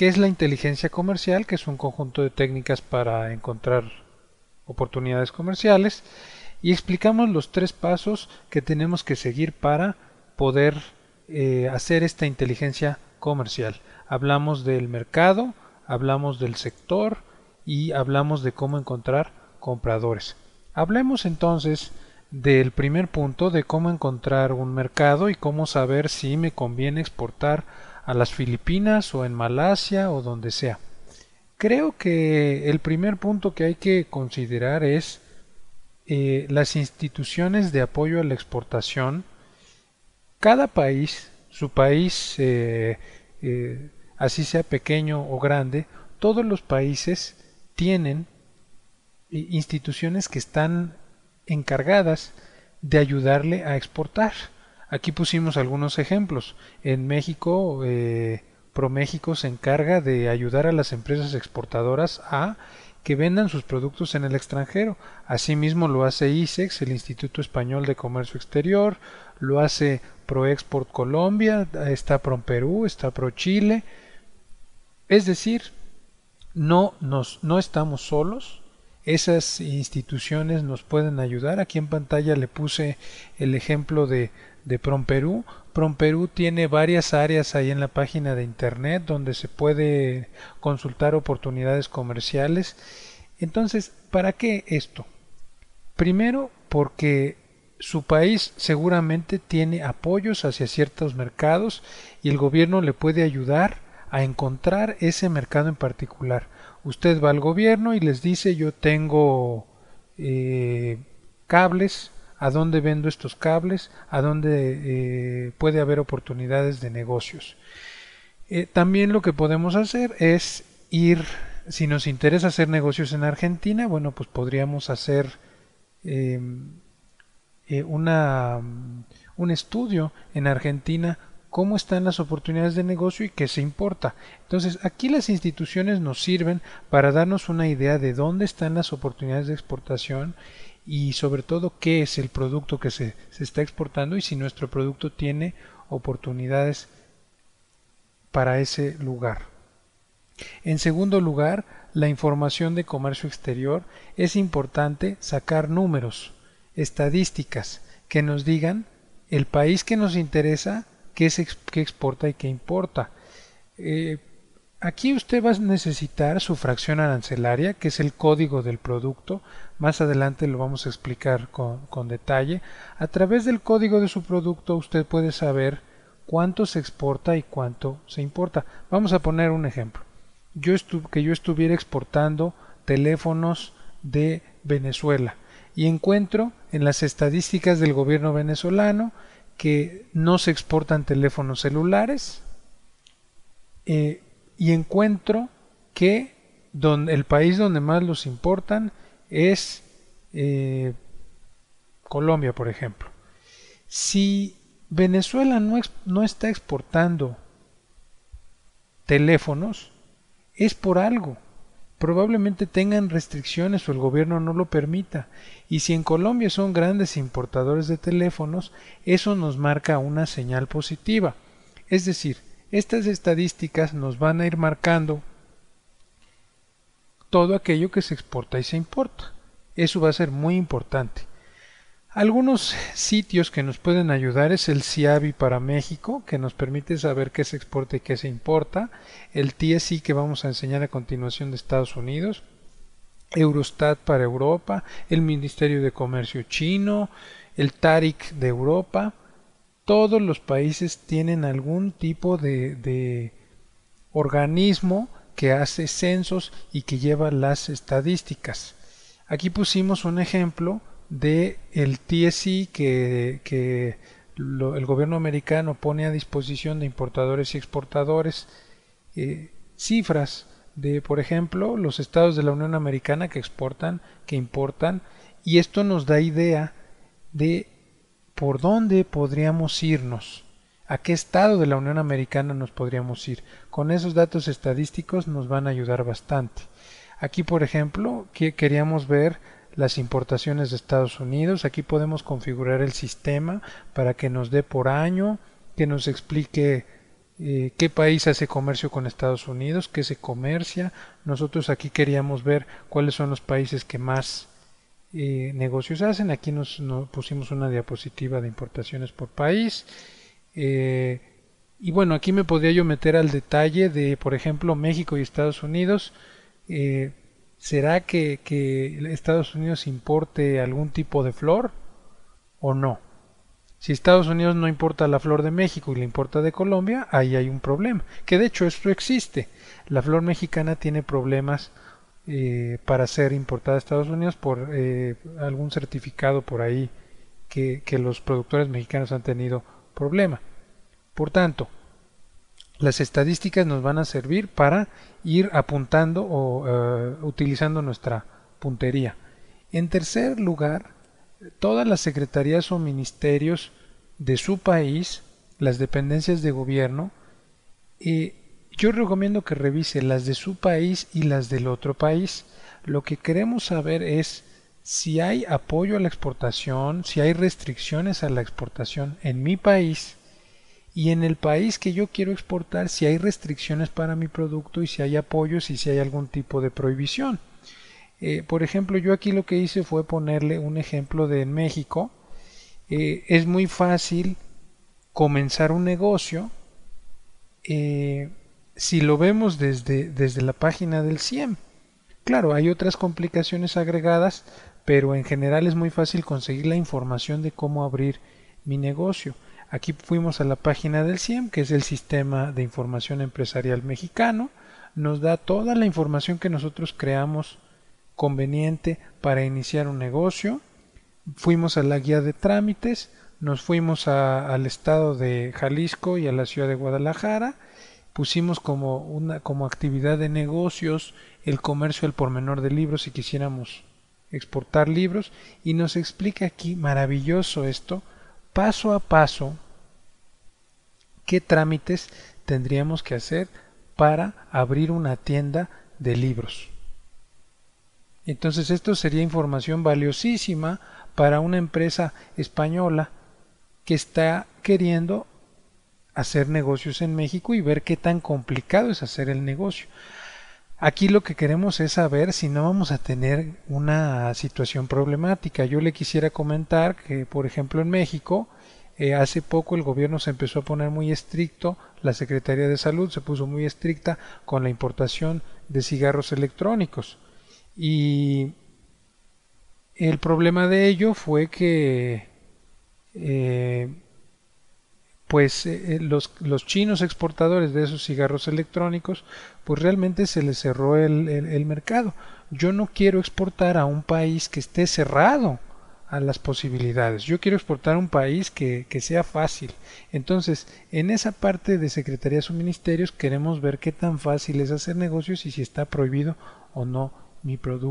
¿Qué es la inteligencia comercial? Que es un conjunto de técnicas para encontrar oportunidades comerciales. Y explicamos los tres pasos que tenemos que seguir para poder eh, hacer esta inteligencia comercial. Hablamos del mercado, hablamos del sector y hablamos de cómo encontrar compradores. Hablemos entonces del primer punto de cómo encontrar un mercado y cómo saber si me conviene exportar a las Filipinas o en Malasia o donde sea. Creo que el primer punto que hay que considerar es eh, las instituciones de apoyo a la exportación. Cada país, su país, eh, eh, así sea pequeño o grande, todos los países tienen instituciones que están encargadas de ayudarle a exportar. Aquí pusimos algunos ejemplos. En México, eh, ProMéxico se encarga de ayudar a las empresas exportadoras a que vendan sus productos en el extranjero. Asimismo lo hace ISEX, el Instituto Español de Comercio Exterior, lo hace ProExport Colombia, está ProPerú, está ProChile. Es decir, no, nos, no estamos solos, esas instituciones nos pueden ayudar. Aquí en pantalla le puse el ejemplo de, de PromPerú. PromPerú tiene varias áreas ahí en la página de internet donde se puede consultar oportunidades comerciales. Entonces, ¿para qué esto? Primero, porque su país seguramente tiene apoyos hacia ciertos mercados y el gobierno le puede ayudar a encontrar ese mercado en particular. Usted va al gobierno y les dice yo tengo eh, cables, a dónde vendo estos cables, a dónde eh, puede haber oportunidades de negocios. Eh, también lo que podemos hacer es ir, si nos interesa hacer negocios en Argentina, bueno, pues podríamos hacer em, una, un estudio en Argentina cómo están las oportunidades de negocio y qué se importa. Entonces, aquí las instituciones nos sirven para darnos una idea de dónde están las oportunidades de exportación y sobre todo qué es el producto que se, se está exportando y si nuestro producto tiene oportunidades para ese lugar. En segundo lugar, la información de comercio exterior es importante sacar números, estadísticas que nos digan el país que nos interesa qué, se, exporta y qué importa. Eh, aquí usted va a necesitar su fracción arancelaria, que es el código del producto. Más adelante lo vamos a explicar con, con detalle. A través del código de su producto usted puede saber cuánto se exporta y cuánto se importa. Vamos a poner un ejemplo. Yo que yo estuviera exportando teléfonos de Venezuela y encuentro en las estadísticas del gobierno venezolano que no se exportan teléfonos celulares eh, y encuentro que el país donde más los importan es eh, Colombia, por ejemplo. Si Venezuela no, no está exportando teléfonos, es por algo probablemente tengan restricciones o el gobierno no lo permita. Y si en Colombia son grandes importadores de teléfonos, eso nos marca una señal positiva. Es decir, estas estadísticas nos van a ir marcando todo aquello que se exporta y se importa. Eso va a ser muy importante. Algunos sitios que nos pueden ayudar es el CIABI para México, que nos permite saber qué se exporta y qué se importa, el TSI que vamos a enseñar a continuación de Estados Unidos, Eurostat para Europa, el Ministerio de Comercio chino, el TARIC de Europa. Todos los países tienen algún tipo de, de organismo que hace censos y que lleva las estadísticas. Aquí pusimos un ejemplo de el TSI que, que el gobierno americano pone a disposición de importadores y exportadores eh, cifras de, por ejemplo, los estados de la Unión Americana que exportan, que importan, y esto nos da idea de por dónde podríamos irnos, a qué estado de la Unión Americana nos podríamos ir. Con esos datos estadísticos nos van a ayudar bastante. Aquí, por ejemplo, que queríamos ver las importaciones de Estados Unidos. Aquí podemos configurar el sistema para que nos dé por año, que nos explique eh, qué país hace comercio con Estados Unidos, qué se comercia. Nosotros aquí queríamos ver cuáles son los países que más eh, negocios hacen. Aquí nos, pusimos una diapositiva de importaciones por país. Eh, y bueno, aquí me podría yo meter al detalle de, por ejemplo, México y Estados Unidos. ¿Será que, que Estados Unidos importe algún tipo de flor o no? Si Estados Unidos no importa la flor de México y la importa de Colombia, ahí hay un problema. Que de hecho esto existe. La flor mexicana tiene problemas eh, para ser importada a Estados Unidos por eh, algún certificado por ahí que, los productores mexicanos han tenido problema. Por tanto, las estadísticas nos van a servir para ir apuntando o eh, utilizando nuestra puntería. En tercer lugar, todas las secretarías o ministerios de su país, las dependencias de gobierno, y yo recomiendo que revise las de su país y las del otro país. Lo que queremos saber es si hay apoyo a la exportación, si hay restricciones a la exportación en mi país y en el país que yo quiero exportar, si hay restricciones para mi producto y si hay apoyos y si hay algún tipo de prohibición. Eh, por ejemplo, yo aquí lo que hice fue ponerle un ejemplo de en México. Eh, es muy fácil comenzar un negocio eh, si lo vemos desde, desde la página del CIEM. Claro, hay otras complicaciones agregadas, pero en general es muy fácil conseguir la información de cómo abrir mi negocio. Aquí fuimos a la página del CIEM, que es el Sistema de Información Empresarial Mexicano. Nos da toda la información que nosotros creamos conveniente para iniciar un negocio. Fuimos a la guía de trámites, nos fuimos al estado de Jalisco y a la ciudad de Guadalajara, pusimos como una actividad de negocios el comercio al por menor de libros si quisiéramos exportar libros y nos explica aquí maravilloso esto paso a paso qué trámites tendríamos que hacer para abrir una tienda de libros. Entonces esto sería información valiosísima para una empresa española que está queriendo hacer negocios en México y ver qué tan complicado es hacer el negocio. Aquí lo que queremos es saber si no vamos a tener una situación problemática. Yo le quisiera comentar que, por ejemplo, en México, eh, hace poco el gobierno se empezó a poner muy estricto, la Secretaría de Salud se puso muy estricta con la importación de cigarros electrónicos. Y el problema de ello fue que eh, pues eh, eh, los, los, chinos exportadores de esos cigarros electrónicos pues realmente se les cerró el, mercado. Yo no quiero exportar a un país que esté cerrado a las posibilidades. Yo quiero exportar a un país que, que sea fácil. Entonces, en esa parte de secretarías o ministerios queremos ver qué tan fácil es hacer negocios y si está prohibido o no mi producto.